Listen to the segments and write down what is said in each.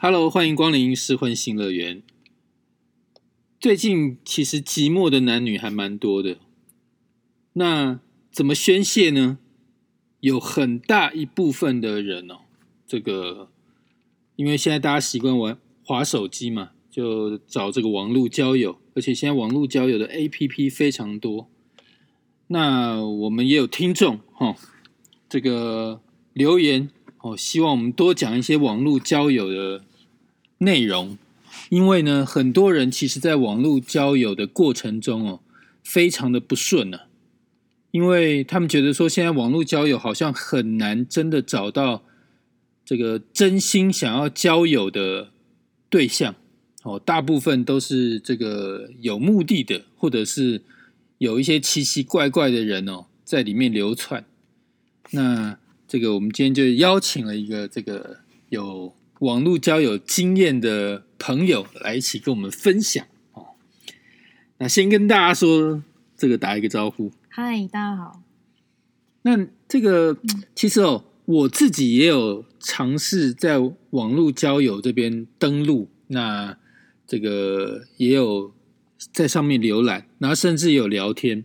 Hello，欢迎光临失婚新乐园。最近其实寂寞的男女还蛮多的，那怎么宣泄呢？有很大一部分的人哦，这个因为现在大家习惯玩滑手机嘛，就找这个网络交友，而且现在网络交友的 APP 非常多。那我们也有听众哈，这个留言哦，希望我们多讲一些网络交友的内容。因为呢，很多人其实在网络交友的过程中哦，非常的不顺呢，因为他们觉得说，现在网络交友好像很难真的找到这个真心想要交友的对象哦，大部分都是这个有目的的，或者是有一些奇奇怪怪的人哦，在里面流窜。那这个我们今天就邀请了一个这个有。网络交友经验的朋友来一起跟我们分享哦。那先跟大家说，这个打一个招呼。嗨，大家好。那这个其实哦，我自己也有尝试在网络交友这边登录，那这个也有在上面浏览，然后甚至有聊天。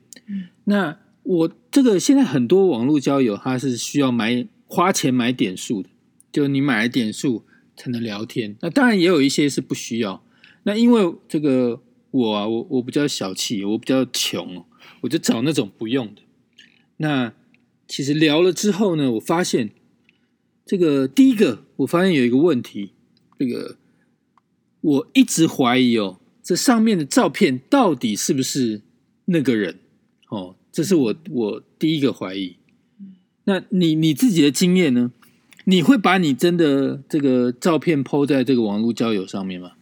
那我这个现在很多网络交友，它是需要买花钱买点数的，就你买了点数。才能聊天。那当然也有一些是不需要。那因为这个我啊，我我比较小气，我比较穷，我就找那种不用的。那其实聊了之后呢，我发现这个第一个，我发现有一个问题，这个我一直怀疑哦，这上面的照片到底是不是那个人？哦，这是我我第一个怀疑。那你你自己的经验呢？你会把你真的这个照片 PO 在这个网络交友上面吗？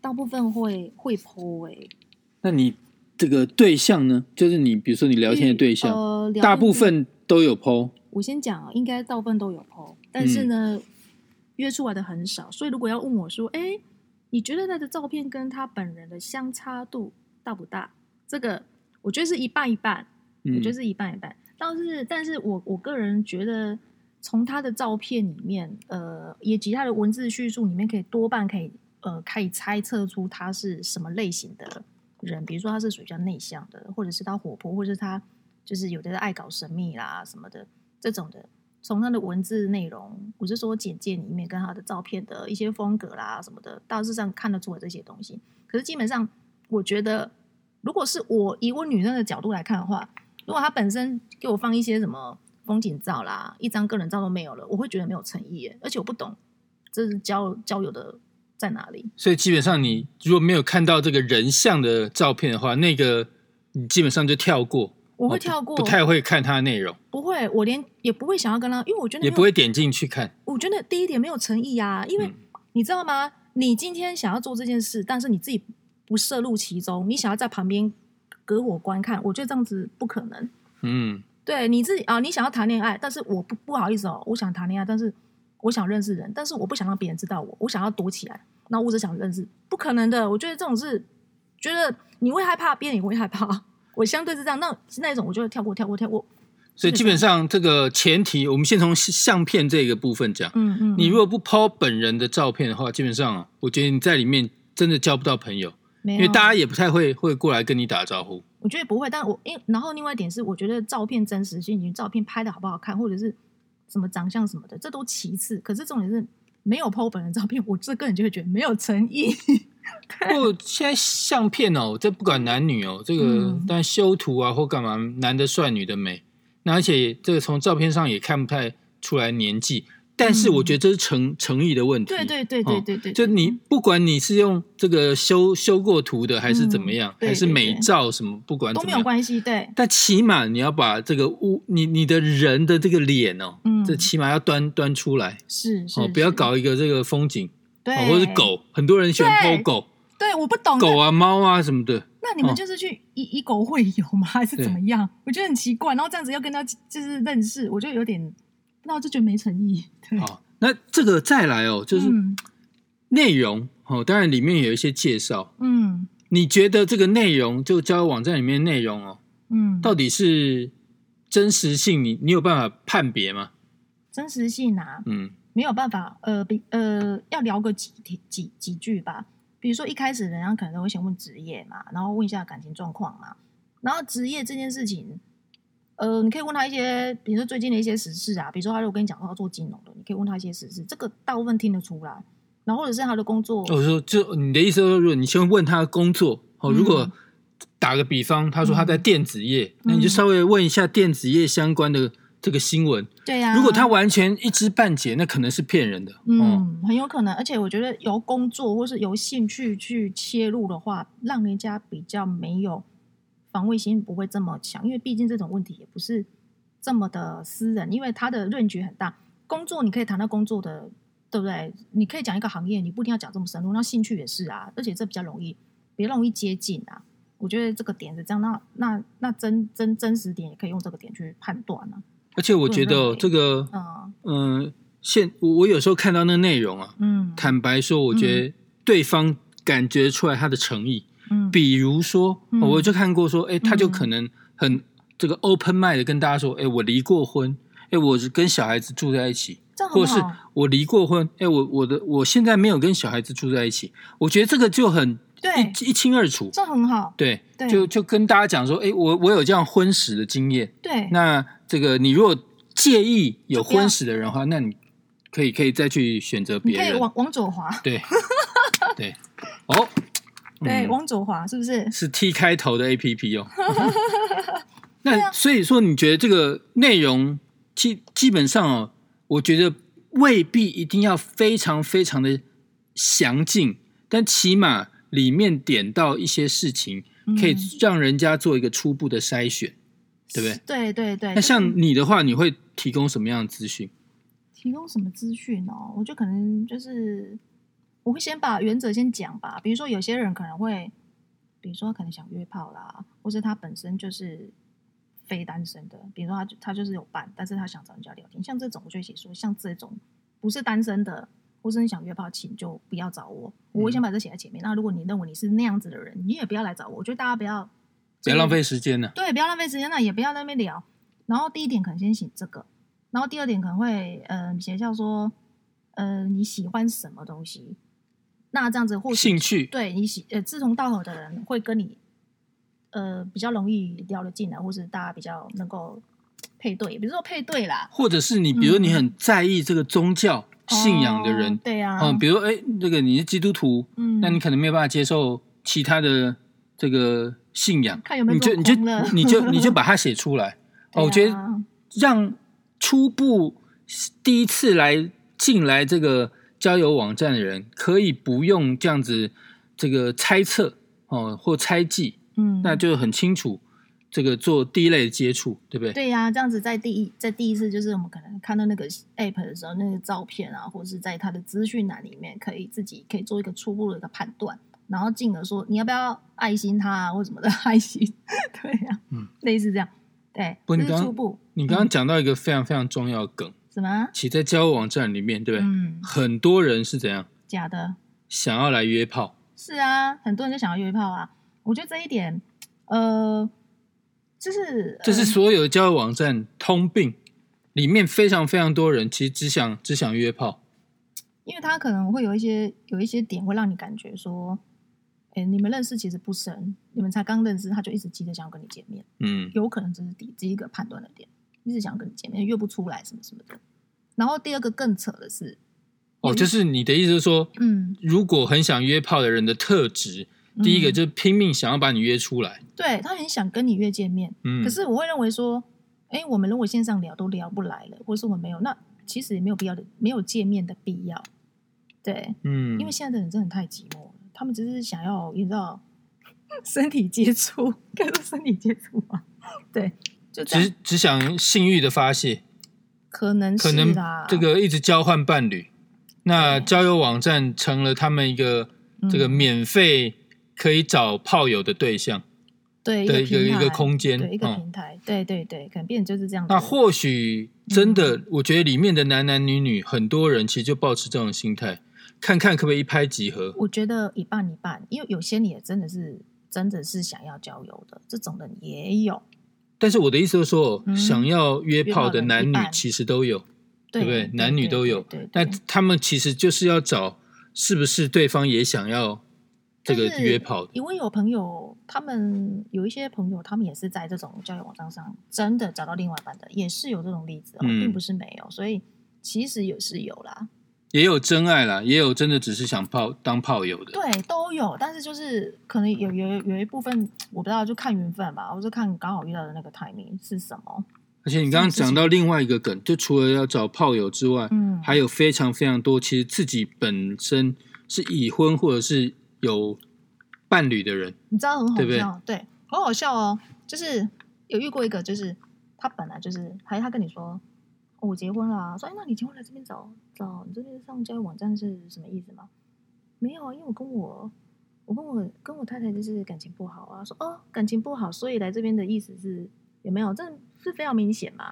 大部分会会 PO 哎。那你这个对象呢？就是你比如说你聊天的对象，呃，大部分都有 PO。我先讲啊，应该大部分都有 PO，但是呢，约出来的很少。所以如果要问我说，哎，你觉得他的照片跟他本人的相差度大不大？这个我觉得是一半一半，我觉得是一半一半。但是，但是我我个人觉得。从他的照片里面，呃，以及他的文字叙述里面，可以多半可以，呃，可以猜测出他是什么类型的人。比如说，他是属于比较内向的，或者是他活泼，或者是他就是有的爱搞神秘啦什么的这种的。从他的文字内容，我是说简介里面跟他的照片的一些风格啦什么的，大致上看得出来这些东西。可是基本上，我觉得，如果是我以我女生的角度来看的话，如果他本身给我放一些什么。风景照啦，一张个人照都没有了，我会觉得没有诚意，而且我不懂这是交交友的在哪里。所以基本上，你如果没有看到这个人像的照片的话，那个你基本上就跳过。我会跳过，不太会看他的内容。不会，我连也不会想要跟他，因为我觉得也不会点进去看。我觉得第一点没有诚意啊，因为你知道吗？你今天想要做这件事，但是你自己不涉入其中，你想要在旁边隔我观看，我觉得这样子不可能。嗯。对你自己啊，你想要谈恋爱，但是我不不好意思哦，我想谈恋爱，但是我想认识人，但是我不想让别人知道我，我想要躲起来。那我只想认识，不可能的。我觉得这种是，觉得你会害怕，别人也会害怕。我相对是这样，那那一种我就会跳过，跳过，跳过。所以基本上这个前提，我们先从相片这个部分讲。嗯嗯。你如果不抛本人的照片的话，基本上我觉得你在里面真的交不到朋友，因为大家也不太会会过来跟你打招呼。我觉得不会，但我因然后另外一点是，我觉得照片真实性，你照片拍的好不好看，或者是什么长相什么的，这都其次。可是重点是没有 PO 本人照片，我这个人就会觉得没有诚意。不，现在相片哦，这不管男女哦，这个但修图啊或干嘛，男的帅，女的美，那而且这个从照片上也看不太出来年纪。但是我觉得这是诚诚意的问题。对对对对对对，就你不管你是用这个修修过图的，还是怎么样，还是美照什么，不管都没有关系。对，但起码你要把这个物，你你的人的这个脸哦，这起码要端端出来。是哦，不要搞一个这个风景，对，或者是狗，很多人喜欢偷狗。对，我不懂狗啊、猫啊什么的。那你们就是去以以狗会友吗？还是怎么样？我觉得很奇怪。然后这样子要跟他就是认识，我就有点。那我就觉得没诚意。好，那这个再来哦，就是内容哦，当然里面有一些介绍。嗯，你觉得这个内容就交友网站里面内容哦，嗯，到底是真实性？你你有办法判别吗？真实性啊，嗯，没有办法，呃，比呃要聊个几题几几句吧。比如说一开始人家可能都会先问职业嘛，然后问一下感情状况嘛，然后职业这件事情，呃，你可以问他一些，比如说最近的一些时事啊，比如说他如果跟你讲说他做金融的，你可以问他一些时事，这个大部分听得出来。然后或者是他的工作，我说就你的意思是说，如果你先问他的工作，哦，如果打个比方，他说他在电子业，那你就稍微问一下电子业相关的这个新闻。对呀、如果他完全一知半解，那可能是骗人的。哦，嗯，很有可能，而且我觉得由工作或是由兴趣去切入的话，让人家比较没有防卫心，不会这么强，因为毕竟这种问题也不是这么的私人，因为他的论据很大。工作你可以谈到工作的，对不对？你可以讲一个行业，你不一定要讲这么深入。那兴趣也是啊，而且这比较容易，比较容易接近啊。我觉得这个点是这样，那那那真真真实点也可以用这个点去判断啊。而且我觉得、这个，嗯嗯、现我我有时候看到那个内容啊，嗯坦白说，我觉得对方感觉出来他的诚意。嗯。比如说，嗯。我就看过说，哎，他就嗯可能很这个 open mind 的跟大家说，哎，我离过婚，哎，我是跟小孩子住在一起，或是。我离过婚，哎，我我的我现在没有跟小孩子住在一起，我觉得这个就很对，一一清二楚。这很好。对，对。就就跟大家讲说，哎，我我有这样婚史的经验。对，那这个你如果介意有婚史的人的话，那你可以可以再去选择别人。你可以往往左滑，对。对，哦，对，嗯往左滑，是不是？是 T 开头的 A P P 哦。那所以说，你觉得这个内容基基本上哦，我觉得未必一定要非常非常的详尽，但起码里面点到一些事情，可以嗯让人家做一个初步的筛选，对不对？对对对。那像你的话，你会提供什么样的资讯？提供什么资讯哦？我觉得可能就是我会先把原则先讲吧。比如说，有些人可能会，比如说他可能想约炮啦，或是他本身就是非单身的，比如说他他就是有伴，但是他想找人家聊天，像这种我就会写说，像这种不是单身的，或是你想约炮，请就不要找我。我会先把这写在前面。那如果你认为你是那样子的人，你也不要来找我。我觉得大家不要不要浪费时间呢、对，不要浪费时间，那也不要在那边聊。然后第一点可能先写这个，然后第二点可能会呃写叫说呃你喜欢什么东西，那这样子或许兴趣对你喜呃志同道合的人会跟你呃比较容易聊得进来，或是大家比较能够配对，比如说配对啦，或者是你，比如你嗯很在意这个宗教信仰的人哦，对啊，嗯，比如哎，这个你是基督徒，嗯，那你可能没有办法接受其他的这个信仰，看有没有你就你就你就你就把它写出来。哦，我觉得让初步第一次来进来这个交友网站的人，可以不用这样子这个猜测哦或猜忌，嗯，那就很清楚这个做第一类的接触，对不对？对呀、这样子在第一在第一次就是我们可能看到那个 app 的时候，那个照片啊，或者是在它的资讯栏里面，可以自己可以做一个初步的一个判断，然后进而说你要不要爱心他啊，或什么的爱心，对呀、嗯，类似这样，对，这不你刚是初步，你刚刚讲到一个非常非常重要的梗，什么？其实在交友网站里面，对不对？嗯，很多人是怎样假的，想要来约炮，是啊，很多人就想要约炮啊，我觉得这一点，呃，就是这是呃所有的交友网站通病。里面非常非常多人其实只想只想约炮，因为他可能会有一些有一些点会让你感觉说，哎，你们认识其实不深，你们才刚认识，他就一直急着想要跟你见面，嗯，有可能这是第第一个判断的点，一直想要跟你见面，约不出来什么什么的。然后第二个更扯的是，哦，就是你的意思是说，嗯，如果很想约炮的人的特质，第一个嗯就是拼命想要把你约出来，对他很想跟你约见面，嗯，可是我会认为说，哎，我们如果线上聊都聊不来了，或是我们没有，那其实也没有必要的，没有见面的必要。对，嗯，因为现在的人真的太寂寞了，他们只是想要你知道 身体接触，该说身体接触吗？对，就只只想性欲的发泄，可能可能是，这个一直交换伴侣，那交友网站成了他们一个这个嗯免费可以找炮友的对象对的一个一个空间，对一个嗯平台，对对对，可能变就是这样子。那或许真的，嗯我觉得里面的男男女女很多人其实就保持这种心态，看看可不可以一拍即合。我觉得一半一半，因为有些你也真的是真的是想要交友的，这种人也有。但是我的意思是说，嗯想要约炮的男女其实都有，对不对？男女都有。对，那他们其实就是要找是不是对方也想要这个约炮？因为有朋友，他们有一些朋友，他们也是在这种交友网站上真的找到另外一半的，也是有这种例子哦，并不是没有。所以其实也是有啦，也有真爱啦，也有真的只是想泡当炮友的，对，都有。但是就是可能有有有一部分我不知道，就看缘分吧，我就看刚好遇到的那个 timing 是什么。而且你刚刚讲到另外一个梗，就除了要找炮友之外，嗯，还有非常非常多，其实自己本身是已婚或者是有伴侣的人，你知道很好笑，对，很好笑哦。就是有遇过一个，就是他本来就是，还他跟你说我结婚了，说哎，那你结婚来这边找找，你这边上交友网站是什么意思吗？没有啊，因为我跟我我跟我跟我太太就是感情不好啊，说哦感情不好，所以来这边的意思是有没有这？是非常明显嘛？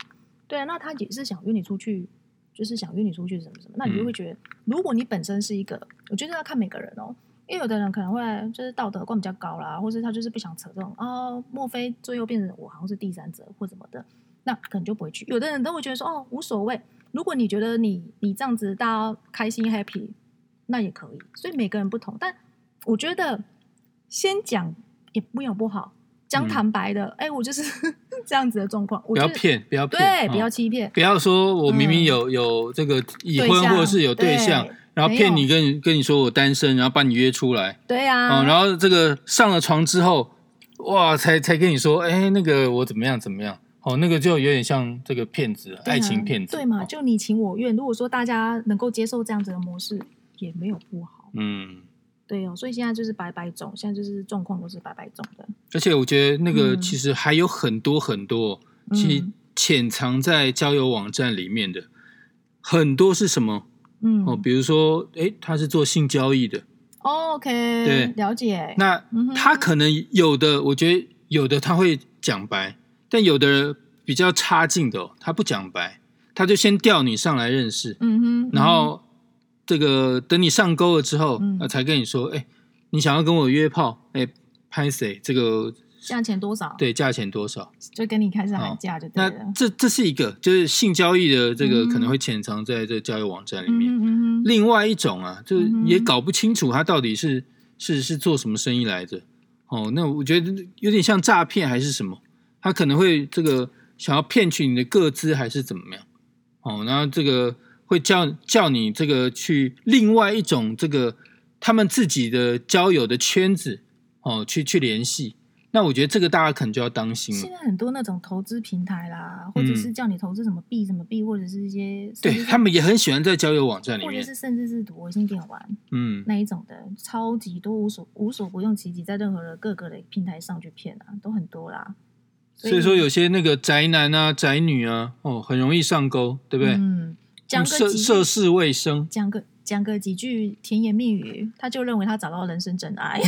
对啊，那他也是想约你出去，就是想约你出去什么什么。那你就会觉得，如果你本身是一个，我觉得要看每个人哦。因为有的人可能会就是道德观比较高啦，或者他就是不想扯这种啊。莫非最后变成我好像是第三者或什么的，那可能就不会去。有的人都会觉得说哦无所谓。如果你觉得你你这样子大家开心 happy，那也可以。所以每个人不同，但我觉得先讲也没有不好。讲坦白的，哎，我就是 这样子的状况。不要骗，不要骗，对，不要欺骗，不要说我明明有有这个已婚或者是有对象，然后骗你跟你跟你说我单身，然后把你约出来。对呀，然后这个上了床之后，哇，才才跟你说，哎，那个我怎么样怎么样？哦，那个就有点像这个骗子，爱情骗子，对嘛？就你情我愿。如果说大家能够接受这样子的模式，也没有不好。嗯。对哦，所以现在就是白白种，现在就是状况都是白白种的。而且我觉得那个其实还有很多很多，其实潜藏在交友网站里面的很多是什么？嗯，哦，比如说，哎，他是做性交易的。OK，对，了解。那他可能有的，我觉得有的他会讲白，但有的比较差劲的，他不讲白，他就先调你上来认识，嗯哼，然后。这个等你上钩了之后，嗯才跟你说，哎，你想要跟我约炮，哎，拍谁？这个价钱多少？对，价钱多少？就跟你开始喊价就对了。那这这是一个，就是性交易的这个可能会潜藏在这交友网站里面。嗯另外一种啊，就是也搞不清楚他到底是是是做什么生意来着。哦，那我觉得有点像诈骗还是什么？他可能会这个想要骗取你的个资还是怎么样？哦，然后这个。会叫叫你这个去另外一种这个他们自己的交友的圈子哦，去去联系。那我觉得这个大家可能就要当心了。现在很多那种投资平台啦，或者是叫你投资什么币什么币，或者是一些对他们也很喜欢在交友网站里面，或者是甚至是赌博性电玩，嗯，那一种的超级多无所无所不用其极，在任何的各个的平台上去骗啊，都很多啦。所以说有些那个宅男啊、宅女啊，哦，很容易上钩，对不对？嗯。讲个涉世未深，讲个讲个几句甜言蜜语，他就认为他找到人生真爱，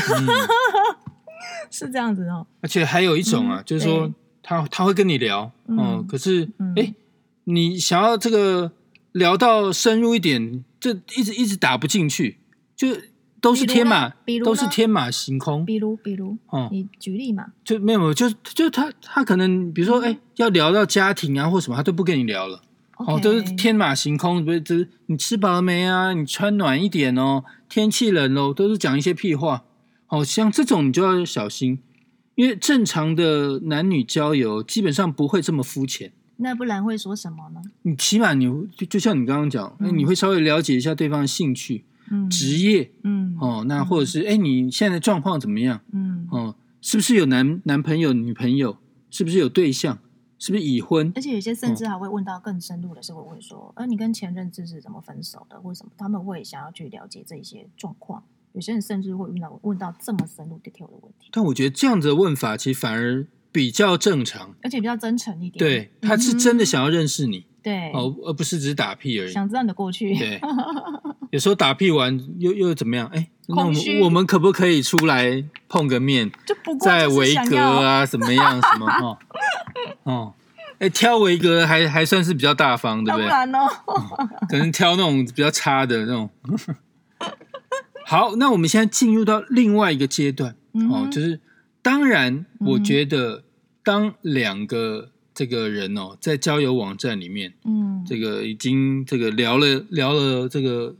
是这样子哦。而且还有一种啊，就是说他他会跟你聊哦，可是哎，你想要这个聊到深入一点，这一直一直打不进去，就都是天马，都是天马行空。比如比如哦，你举例嘛，就没有就就他他可能比如说哎，要聊到家庭啊或什么，他都不跟你聊了。哦，都是天马行空，不是？就是你吃饱了没啊？你穿暖一点哦，天气冷哦，都是讲一些屁话。哦像这种你就要小心，因为正常的男女交友基本上不会这么肤浅。那不然会说什么呢？你起码你就就像你刚刚讲，你会稍微了解一下对方的兴趣、职业，嗯，哦，那或者是哎，你现在的状况怎么样？嗯，哦，是不是有男男朋友、女朋友？是不是有对象？是不是已婚？而且有些甚至还会问到更深入的，是会问说：“呃，你跟前任这是怎么分手的，或什么？”他们会想要去了解这些状况。有些人甚至会问到问到这么深入 detail 的问题。但我觉得这样子的问法其实反而比较正常，而且比较真诚一点。对，他是真的想要认识你，对，哦，而不是只是打屁而已。想知道你的过去。对，有时候打屁完又又怎么样？哎，那我们我们可不可以出来碰个面？就不在维格啊，怎么样？什么？哦哦。哎，挑维格还还算是比较大方，对不对？当然哦，可能挑那种比较差的那种。好，那我们现在进入到另外一个阶段哦，就是当然，我觉得当两个这个人哦，在交友网站里面，嗯，这个已经这个聊了聊了这个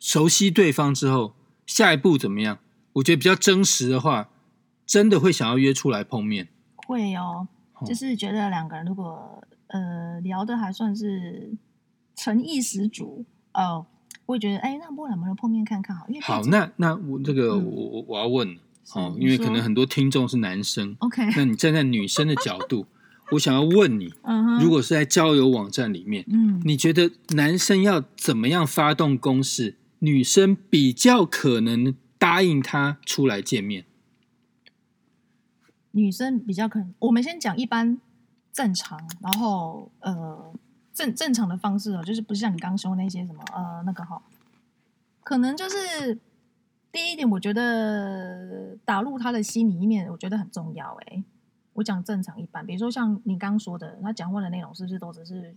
熟悉对方之后，下一步怎么样？我觉得比较真实的话，真的会想要约出来碰面。会哦，哦。就是觉得两个人如果呃聊的还算是诚意十足哦，会觉得哎，那不然我们碰面看看好，因为好，那那我这个嗯。我我我要问哦，因为可能很多听众是男生，OK，那你站在女生的角度，我想要问你，如果是在交友网站里面，嗯。你觉得男生要怎么样发动攻势，女生比较可能答应他出来见面？女生比较可能，我们先讲一般正常，然后呃正正常的方式哦，就是不是像你刚刚说那些什么呃那个哈，可能就是第一点，我觉得打入他的心里面，我觉得很重要。诶，我讲正常一般，比如说像你刚说的，他讲话的内容是不是都只是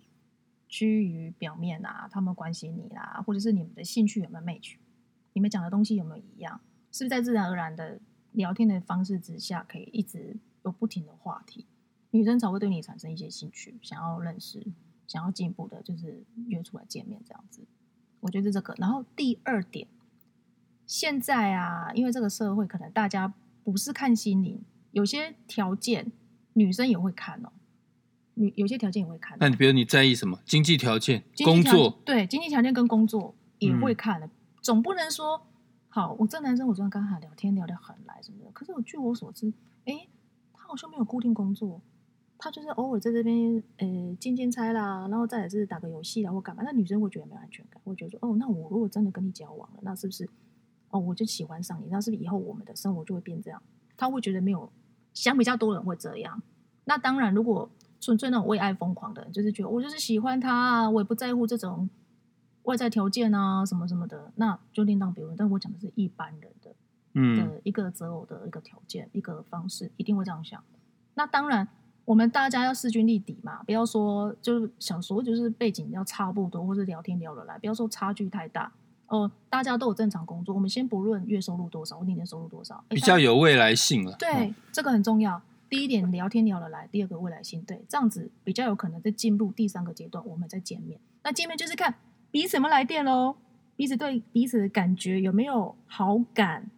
趋于表面啊？他们关心你啦，或者是你们的兴趣有没有 match？你们讲的东西有没有一样？是不是在自然而然的聊天的方式之下，可以一直有不停的话题，女生才会对你产生一些兴趣，想要认识，想要进一步的，就是约出来见面这样子。我觉得这个。然后第二点，现在啊，因为这个社会可能大家不是看心灵，有些条件女生也会看哦，女有些条件也会看哦、那你比如你在意什么？经济条件、工作，对经济条件跟工作也会嗯看的，总不能说好，我这男生我昨天跟他聊天聊得很来什么的，可是我据我所知，哎，他好像没有固定工作，他就是偶尔在这边呃兼兼差啦，然后再来是打个游戏啦或干嘛，那女生会觉得没有安全感，会觉得说哦，那我如果真的跟你交往了，那是不是哦我就喜欢上你，那是不是以后我们的生活就会变这样？他会觉得没有想比较多人会这样。那当然，如果纯粹那种为爱疯狂的人，就是觉得我就是喜欢他啊，我也不在乎这种外在条件啊什么什么的，那就另当别论。但我讲的是一般人的嗯，的一个择偶的一个条件、一个方式，一定会这样想。那当然，我们大家要势均力敌嘛，不要说就是想说就是背景要差不多，或者聊天聊得来，不要说差距太大。哦，大家都有正常工作，我们先不论月收入多少我年年收入多少，比较有未来性了。对，嗯这个很重要。第一点，聊天聊得来；第二个，未来性。对，这样子比较有可能再进入第三个阶段，我们再见面。那见面就是看彼此有没有来电喽，彼此对彼此的感觉有没有好感，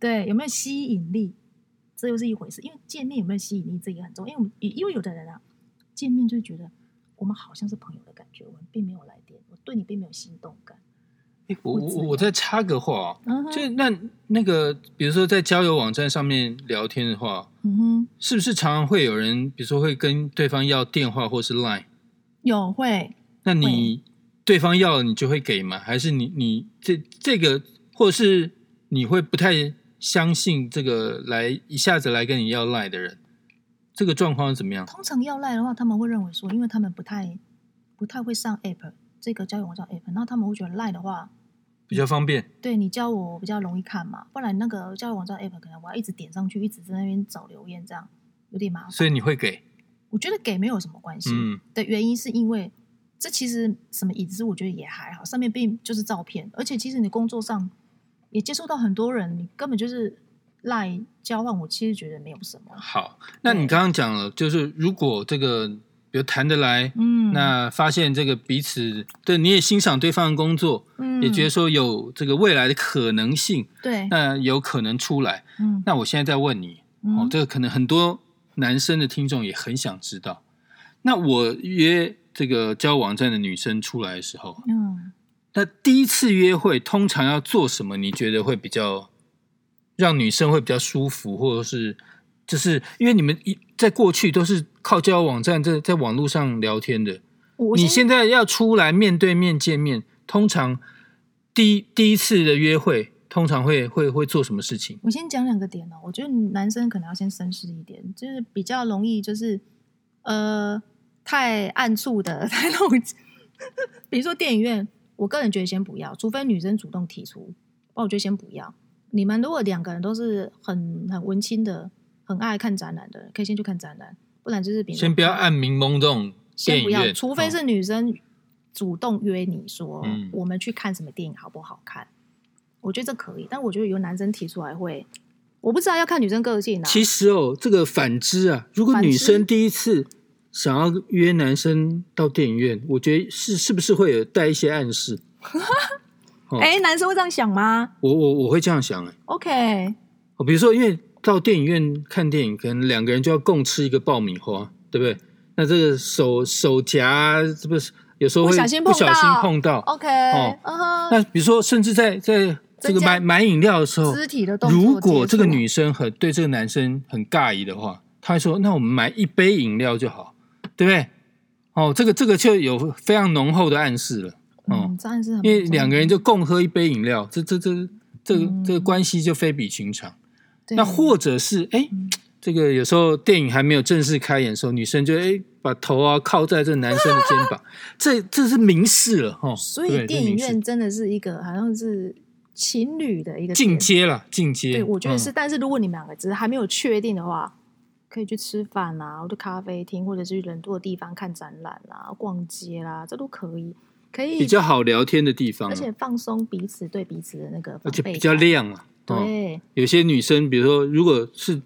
对，有没有吸引力，这又是一回事。因为见面有没有吸引力，这也很重要。因为我们因为有的人啊，见面就觉得我们好像是朋友的感觉，我们并没有来电，我对你并没有心动感。诶我我我再插个话就那那个，比如说在交友网站上面聊天的话，嗯哼，是不是常常会有人，比如说会跟对方要电话或是 Line？有会那你对方要了，你就会给吗？还是你你这这个，或者是你会不太相信这个来一下子来跟你要 Line 的人？这个状况是怎么样？通常要赖的话，他们会认为说，因为他们不太不太会上 app 这个交友网站 app，那他们会觉得赖的话，比较方便？对你教我比较容易看嘛，不然那个交友网站 app 可能我要一直点上去，一直在那边找留言，这样有点麻烦。所以你会给？我觉得给没有什么关系嗯，的原因是因为这其实什么椅子，我觉得也还好，上面并就是照片，而且其实你工作上也接触到很多人，你根本就是赖交换，我其实觉得没有什么。好，那你对刚刚讲了，就是如果这个比如谈得来，嗯，那发现这个彼此对你也欣赏对方的工作，嗯也觉得说有这个未来的可能性，对，那有可能出来。嗯，那我现在在问你，嗯哦，这个可能很多男生的听众也很想知道。那我约这个交友网站的女生出来的时候，嗯。那第一次约会通常要做什么？你觉得会比较让女生会比较舒服，或者是就是因为你们一在过去都是靠交友网站在在网络上聊天的，我你现在要出来面对面见面，通常第一第一次的约会通常会会会做什么事情？我先讲两个点哦，我觉得男生可能要先绅士一点，就是比较容易就是呃太暗处的 太那种，比如说电影院，我个人觉得先不要，除非女生主动提出，不然我觉得先不要。你们如果两个人都是很很文青的，很爱看展览的，可以先去看展览，不然就是比如说先不要按明懵懂电先不要，除非是女生主动约你说，嗯我们去看什么电影好不好看？我觉得这可以，但我觉得有男生提出来会，我不知道要看女生个性啊。其实哦，这个反之啊，如果女生第一次想要约男生到电影院，我觉得是是不是会有带一些暗示？哦哎、男生会这样想吗我我我会这样想哎、？OK，哦，比如说，因为到电影院看电影，可能两个人就要共吃一个爆米花，对不对？那这个手手夹是不是有时候会不小心碰到碰到？OK，哦那比如说，甚至在在这个买买饮料的时候，肢体的动作如果这个女生很对这个男生很尬意的话，他会说：“那我们买一杯饮料就好，对不对？”哦，这个这个就有非常浓厚的暗示了。哦，嗯，这暗示很因为两个人就共喝一杯饮料，这这这这个嗯这个关系就非比寻常。对那或者是哎嗯，这个有时候电影还没有正式开演的时候，女生就哎把头啊靠在这男生的肩膀，这这是明示了哈。所以对电影院真的是一个好像是情侣的一个进点阶了，进阶。对，我觉得是。嗯但是如果你们两个只是还没有确定的话，可以去吃饭啊，或者咖啡厅，或者是去人多的地方看展览啊、逛街啦，这都可以，可以比较好聊天的地方啊，而且放松彼此对彼此的那个而且比较。亮啊。哦对，有些女生，比如说，如果是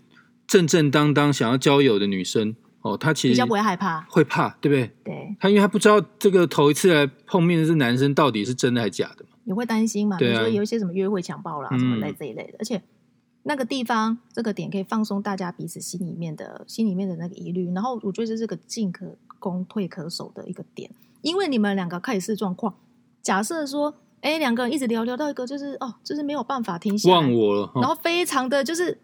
正正当当想要交友的女生，哦，她其实比较不会害怕。会怕，对不对？对，她因为她不知道这个头一次来碰面的这男生到底是真的还是假的嘛。也会担心嘛，比对啊如说有一些什么约会强暴啦，嗯什么类这一类的，而且那个地方这个点可以放松大家彼此心里面的心里面的那个疑虑，然后我觉得这是个进可攻退可守的一个点，因为你们两个开始是状况，假设说，哎，两个人一直聊聊到一个就是哦，就是没有办法停下来。忘，我了，哦、然后非常的就是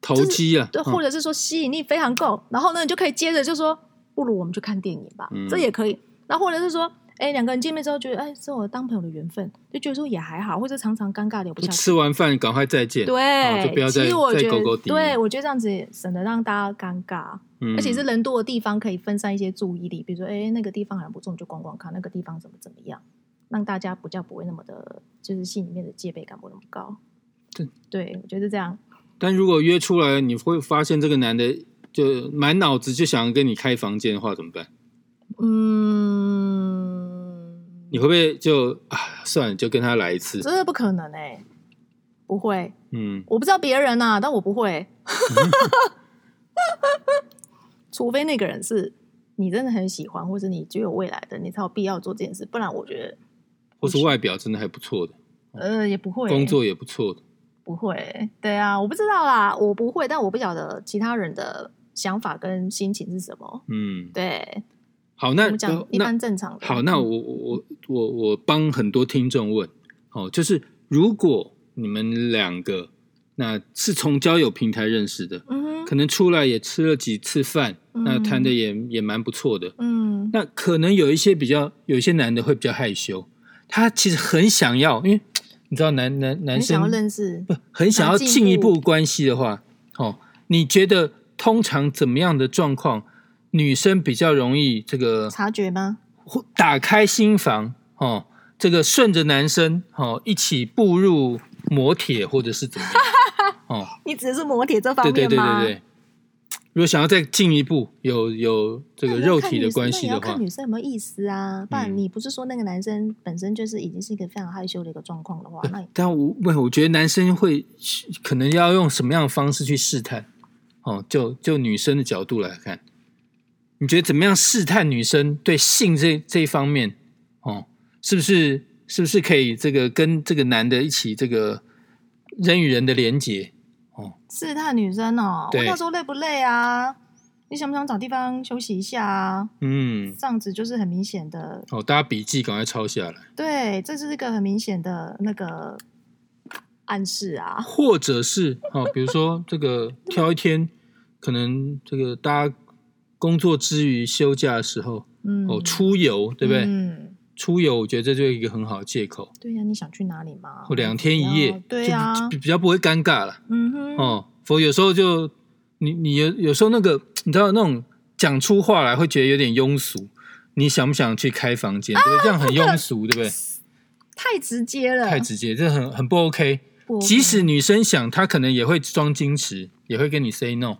投机啊，对，嗯或者是说吸引力非常够，然后呢，你就可以接着就说，不如我们去看电影吧，嗯。这也可以。那或者是说，哎，两个人见面之后觉得，哎，是我当朋友的缘分，就觉得说也还好，或者常常尴尬聊不下去。吃完饭赶快再见。对，哦就不要再其实我，再勾勾底对我觉得这样子省得让大家尴尬，嗯。而且是人多的地方可以分散一些注意力，比如说，哎，那个地方好像不错，你就逛逛看，那个地方怎么怎么样，让大家比较不会那么的，就是心里面的戒备感不会那么高。对，对我觉得是这样。但如果约出来，你会发现这个男的就满脑子就想跟你开房间的话，怎么办？嗯，你会不会就啊算了，就跟他来一次？真的不可能哎、不会，嗯，我不知道别人呐、但我不会，除非那个人是你真的很喜欢，或是你具有未来的，你才有必要做这件事，不然我觉得或是外表真的还不错的，呃也不会。工作也不错的，不会，对啊，我不知道啦，我不会，但我不晓得其他人的想法跟心情是什么。嗯，对，好，那我们讲一般正常的。好，那我我我我我帮很多听众问，哦，就是如果你们两个那是从交友平台认识的，嗯可能出来也吃了几次饭，嗯。那谈的也也蛮不错的。嗯。那可能有一些比较，有一些男的会比较害羞，他其实很想要，因为你知道男男男生很想要认识，不很想要进进一步步关系的话，哦，你觉得通常怎么样的状况，女生比较容易这个察觉吗？或打开心房哦，这个顺着男生哦一起步入磨铁或者是怎么样哦，你指的是磨铁这方对对对面吗？对对。如果想要再进一步有有这个肉体的关系的话要看女生有没有意思啊。不然嗯你不是说那个男生本身就是已经是一个非常害羞的一个状况的话，那你但我不，我觉得男生会可能要用什么样的方式去试探？哦，就就女生的角度来看，你觉得怎么样试探女生对性这这一方面？哦，是不是是不是可以这个跟这个男的一起这个人与人的连接？试探女生哦，对我那时候累不累啊？你想不想找地方休息一下啊？嗯，这样子就是很明显的，哦，大家笔记赶快抄下来，对，这是一个很明显的那个暗示啊。或者是哦，比如说 这个挑一天，可能这个大家工作之余休假的时候嗯，哦出游，对不对？嗯，出游，我觉得这就是一个很好的借口。对呀、你想去哪里嘛？或两天一夜，对呀、就比比较不会尴尬了。嗯哼，哦，否则有时候就你你有有时候那个你知道那种讲出话来会觉得有点庸俗。你想不想去开房间？对不对？这样很庸俗，对不对？太直接了，太直接，这很很不 OK。不 OK 即使女生想，她可能也会装矜持，也会跟你 say no。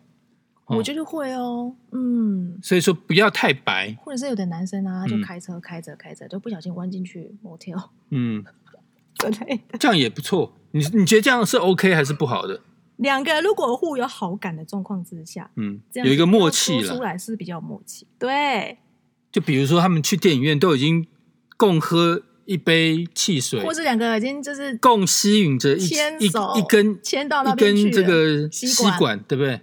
我觉得会哦，嗯，所以说不要太白，或者是有的男生啊，他就嗯开车开着开着就不小心弯进去 motel 嗯，之类的。这样也不错。你你觉得这样是 OK 还是不好的？两个如果互有好感的状况之下，嗯，这样有一个默契了出。来是比较有默契。对，就比如说他们去电影院都已经共喝一杯汽水，或是两个已经就是共吸引着一一一根牵到那一根这个吸管，对不对？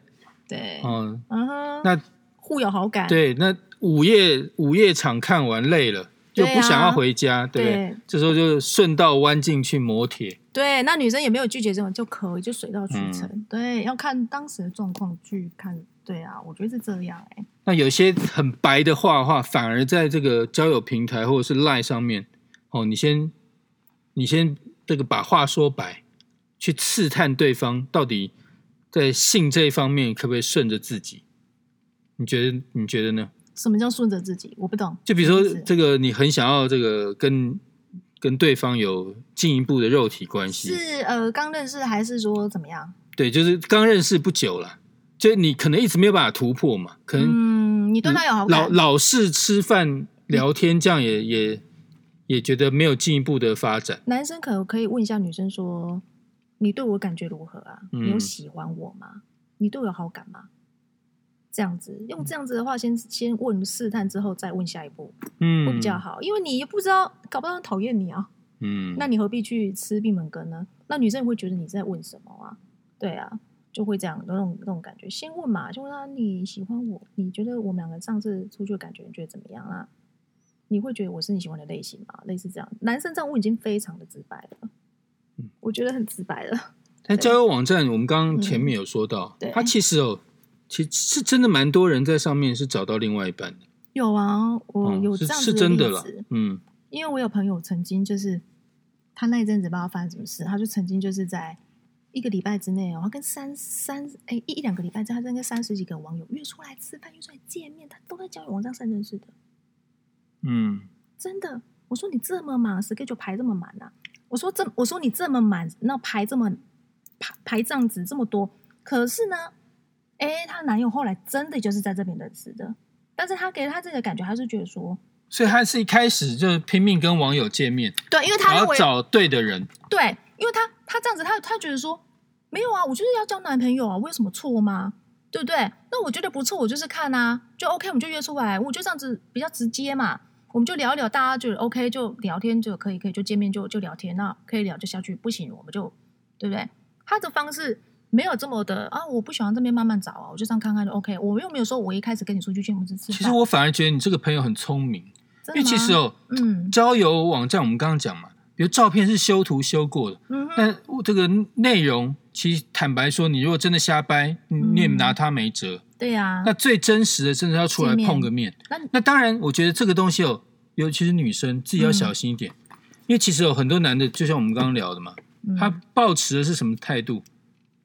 对，嗯，嗯哼，那互有好感，对，那午夜午夜场看完累了，又对啊不想要回家，对不对对？这时候就顺道弯进去磨铁。对，那女生也没有拒绝这种就可以，就水到渠成。嗯对，要看当时的状况去看。对啊，我觉得是这样哎、那有些很白的话的话，反而在这个交友平台或者是 Line 上面，哦，你先你先这个把话说白，去刺探对方到底在性这一方面可不可以顺着自己？你觉得你觉得呢？什么叫顺着自己？我不懂。就比如说这个，你很想要这个跟跟对方有进一步的肉体关系，是呃刚认识还是说怎么样？对，就是刚认识不久了，就你可能一直没有办法突破嘛，可能嗯，你对他有好老感，老是吃饭聊天，这样也也也觉得没有进一步的发展。男生可可以问一下女生说：“你对我感觉如何啊？嗯你有喜欢我吗？你对我有好感吗？”这样子用这样子的话，先先问试探之后再问下一步嗯，会比较好，因为你也不知道，搞不好讨厌你啊，嗯，那你何必去吃闭门羹呢？那女生也会觉得你在问什么啊？对啊，就会这样那种那种感觉。先问嘛，就问他你喜欢我，你觉得我们两个上次出去的感觉，你觉得怎么样啊？你会觉得我是你喜欢的类型吗？类似这样，男生这样问已经非常的直白了，嗯我觉得很直白了。但交友网站，我们刚刚前面有说到，嗯对它其实哦，其实是真的蛮多人在上面是找到另外一半的，有啊，我有这样子真的了嗯因为我有朋友曾经就是他那一阵子不知道发生什么事，他就曾经就是在一个礼拜之内哦，他跟三三哎一一两个礼拜之后，他跟三十几个网友约出来吃饭，约出来见面，他都在交友网站上认识的，嗯，真的。我说你这么忙，schedule 排这么满啊？我说这我说你这么满，那排这么排排这样子这么多，可是呢，哎，她男友后来真的就是在这边认识的，但是他给他这个感觉，他是觉得说，所以他是一开始就拼命跟网友见面，对，因为他认为然后找对的人，对，因为他他这样子，他他觉得说没有啊，我就是要交男朋友啊，我有什么错吗？对不对？那我觉得不错，我就是看啊，就 OK，我们就约出来，我就这样子比较直接嘛，我们就聊一聊，大家觉得 OK 就聊天就可以，可以就见面就就聊天，那可以聊就下去，不行我们就对不对？他的方式没有这么的啊，我不喜欢这边慢慢找啊，我就这样看看就 OK，我又没有说我一开始跟你出去见我们是吃，其实我反而觉得你这个朋友很聪明，因为其实哦，嗯交友网站我们刚刚讲嘛，比如照片是修图修过的，但这个内容其实坦白说，你如果真的瞎掰，你你也嗯拿他没辙。对呀、那最真实的，真的要出来碰个面。那那当然，我觉得这个东西哦，尤其是女生自己要小心一点，因为其实有很多男的，就像我们刚刚聊的嘛，嗯他抱持的是什么态度？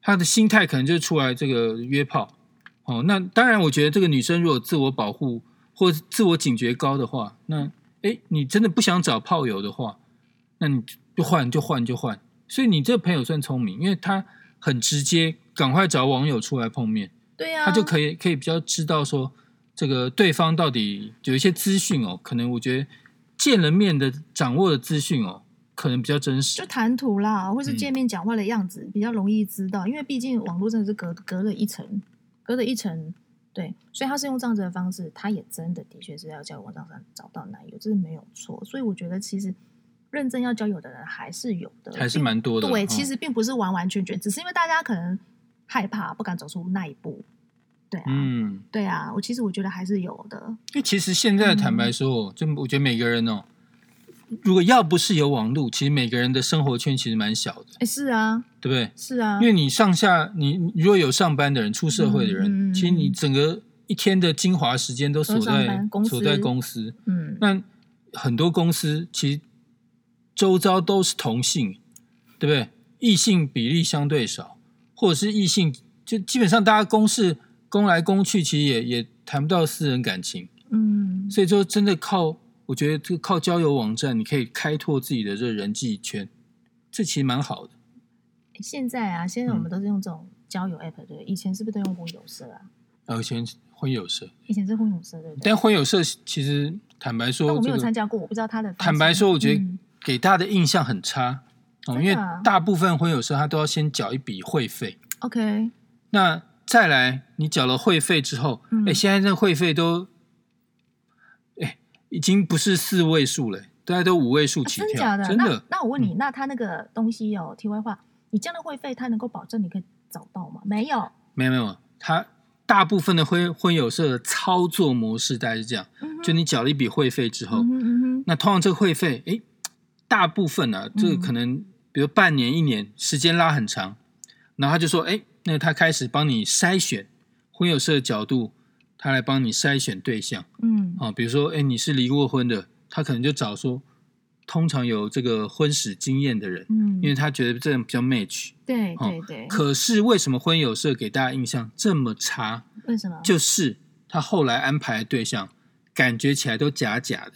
他的心态可能就是出来这个约炮。哦，那当然，我觉得这个女生如果自我保护或自我警觉高的话，那哎，你真的不想找炮友的话，那你就换就换就换。所以你这个朋友算聪明，因为他很直接，赶快找网友出来碰面。对呀、他就可以可以比较知道说，这个对方到底有一些资讯哦，可能我觉得见了面的掌握的资讯哦，可能比较真实就实。谈吐啦，或是嗯见面讲话的样子、比较容易知道，因为毕竟网络真的是隔隔了一层，隔了一层，对，所以他是用这样子的方式，他也真的的确是要交友网站上找到男友，这是没有错。所以我觉得其实认真要交友的人还是有的，还是并蛮多的对，嗯其实并不是完完全全，只是因为大家可能害怕，不敢走出那一步。对啊，嗯，对啊，我其实我觉得还是有的。因为其实现在坦白说哦，就我觉得每个人哦，如果要不是有网络，其实每个人的生活圈其实蛮小的，哎，是啊，对不对？是啊，因为你上下，你你如果有上班的人、出社会的人，其实你整个一天的精华时间都锁在班公司锁在公司。嗯，那很多公司其实周遭都是同性，对不对？异性比例相对少，或者是异性，就基本上大家公事公来公去，其实也也谈不到私人感情。嗯，所以说，真的靠，我觉得这个靠交友网站，你可以开拓自己的这个人际圈，这其实蛮好的。现在啊，现在我嗯们都是用这种交友 app 对？以前是不是都用婚友社啊？啊以前婚友社，以前是婚友社对不对？但婚友社其实坦白说，我没有参加过，我不知道他的。坦白说，我觉得嗯给大家的印象很差哦，因为大部分婚友社他都要先缴一笔会费，OK，那再来，你缴了会费之后，哎、嗯现在这会费都，哎，已经不是四位数了，大概都五位数啊起跳，真的？真的。嗯那那我问你，那他那个东西有题外话，你交了会费，他能够保证你可以找到吗？没有。没有没有，他大部分的婚婚友社的操作模式大概是这样，嗯就你缴了一笔会费之后，嗯哼那通常这个会费，诶，大部分啊，这个嗯。可能比如半年、一年，时间拉很长，然后他就说，哎，那他开始帮你筛选婚友社的角度，他来帮你筛选对象嗯啊，比如说，哎，你是离过婚的，他可能就找说，通常有这个婚史经验的人，嗯，因为他觉得这样比较 match。对哦对对，可是为什么婚友社给大家印象这么差？为什么？就是他后来安排的对象，感觉起来都假假的，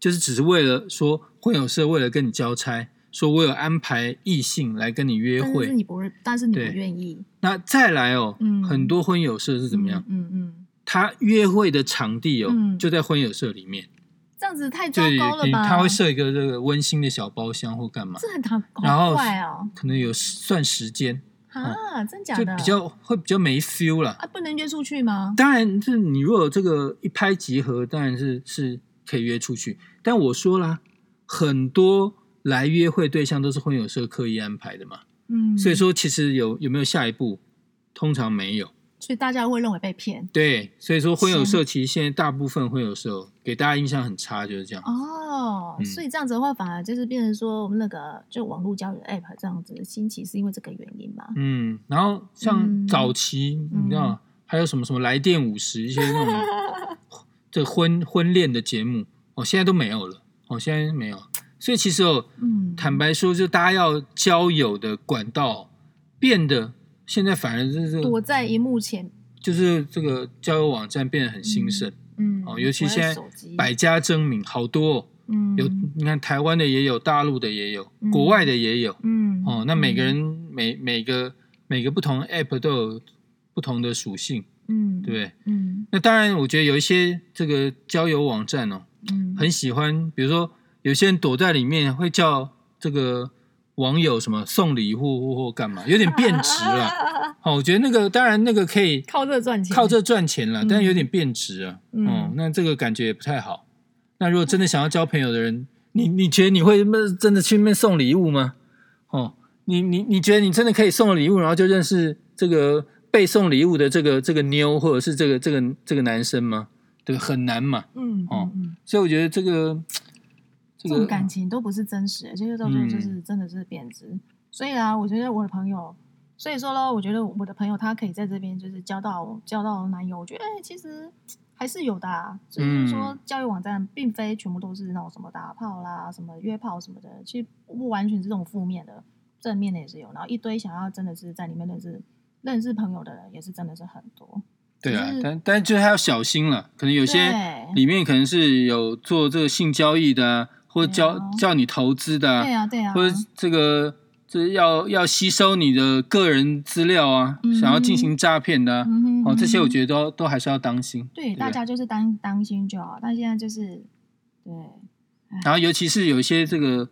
就是只是为了说婚友社为了跟你交差，说我有安排异性来跟你约但是会。你不是，但是你不对愿意，那再来哦，嗯很多婚友社是怎么样？嗯嗯，他约会的场地哦，嗯就在婚友社里面，这样子太就糟糕了吧？他会设一个这个温馨的小包厢或干嘛，这很好然后可能有算时间，啊，真假的？就比较会比较没 feel 了。啊，不能约出去吗？当然，是你如果有这个一拍即合，当然是是可以约出去。但我说啦，很多来约会对象都是婚友社刻意安排的嘛，嗯，所以说其实有有没有下一步，通常没有。所以大家会认为被骗对，所以说婚友社其实现在大部分婚友社给大家印象很差，就是这样。哦。嗯所以这样子的话，反而就是变成说，我们那个就网络交友 app 这样子兴起，是因为这个原因嘛？嗯，然后像嗯早期，你知道还有什么什么来电五十一些那种 这婚婚恋的节目，哦，现在都没有了，哦，现在没有。所以其实哦，嗯，坦白说，就大家要交友的管道变得现在反而就是躲在荧幕前，就是这个交友网站变得很兴盛、嗯，哦，尤其现在百家争鸣，好多、哦、嗯。有，你看台湾的也有，大陆的也有，嗯。国外的也有。嗯哦。那每个人每每个每个不同的 app 都有不同的属性，嗯对不对？嗯。那当然，我觉得有一些这个交友网站哦，嗯。很喜欢，比如说有些人躲在里面会叫这个网友什么送礼物或或干嘛，有点变质了。哦，我觉得那个当然那个可以靠这赚钱，靠这赚钱了，嗯但有点变质啊。嗯哦，那这个感觉也不太好。那如果真的想要交朋友的人，你你觉得你会真的去那边送礼物吗？哦，你你你觉得你真的可以送礼物，然后就认识这个被送礼物的这个这个妞，或者是这个这个这个男生吗？对，很难嘛。嗯哦所以我觉得这个这种感情都不是真实的，这些东西就是真的是贬值。所以啊，我觉得我的朋友，所以说呢，我觉得我的朋友他可以在这边就是交到交到男友，我觉得哎，其实还是有的啊。就是说，交友网站并非全部都是那种什么打炮啦、什么约炮什么的，其实不完全是这种负面的，正面的也是有。然后一堆想要真的是在里面认识认识朋友的人，也是真的是很多。对啊但但就是还要小心了，可能有些里面可能是有做这个性交易的啊，或者叫啊叫你投资的对啊，对啊，或者这个这要要吸收你的个人资料啊，嗯想要进行诈骗的啊，嗯哼哦，这些我。觉得都都还是要当心。对，不大家就是当当心就好。但现在就是，对，然后尤其是有一些这个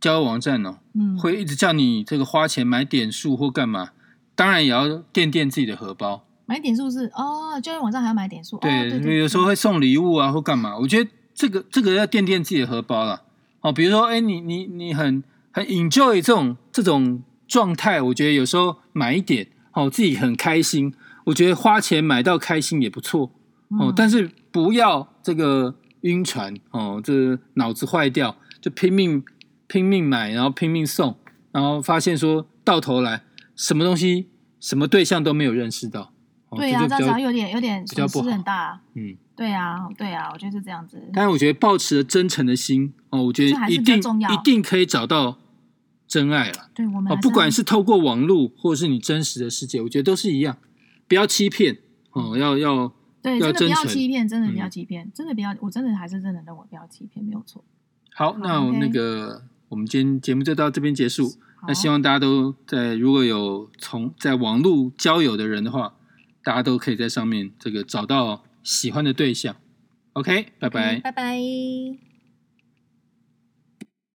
交友网站哦，嗯，会一直叫你这个花钱买点数或干嘛，当然也要垫垫自己的荷包。买点数是哦，交友网站还要买点数，哦、对，对对，有时候会送礼物啊或干嘛，我觉得这个这个要垫垫自己的荷包了。哦，比如说，哎，你你你很很 enjoy 这种这种状态，我觉得有时候买一点，哦，自己很开心，我觉得花钱买到开心也不错。哦，嗯但是不要这个晕船哦，这脑子坏掉就拼命拼命买，然后拼命送，然后发现说到头来什么东西什么对象都没有认识到。哦、对呀、这样有点有点损失很大。嗯。对呀、对呀、我觉得是这样子。但是我觉得保持着真诚的心哦，我觉得一定一定可以找到真爱了哦对我们还，不管是透过网络或者是你真实的世界，我觉得都是一样，不要欺骗哦，要要对，真的不要欺骗，真的不要嗯欺骗，真的不要，我真的还是真的认为不要欺骗，没有错。好。那我那个我们今天节目就到这边结束。那希望大家都在如果有从在网络交友的人的话，大家都可以在上面这个找到喜欢的对象。OK，拜拜。拜拜。